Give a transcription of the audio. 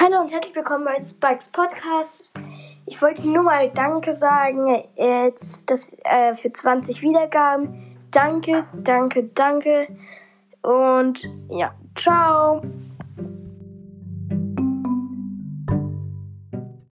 Hallo und herzlich willkommen bei Spikes Podcast. Ich wollte nur mal Danke sagen jetzt das, äh, für 20 Wiedergaben. Danke, danke, danke. Und ja, ciao.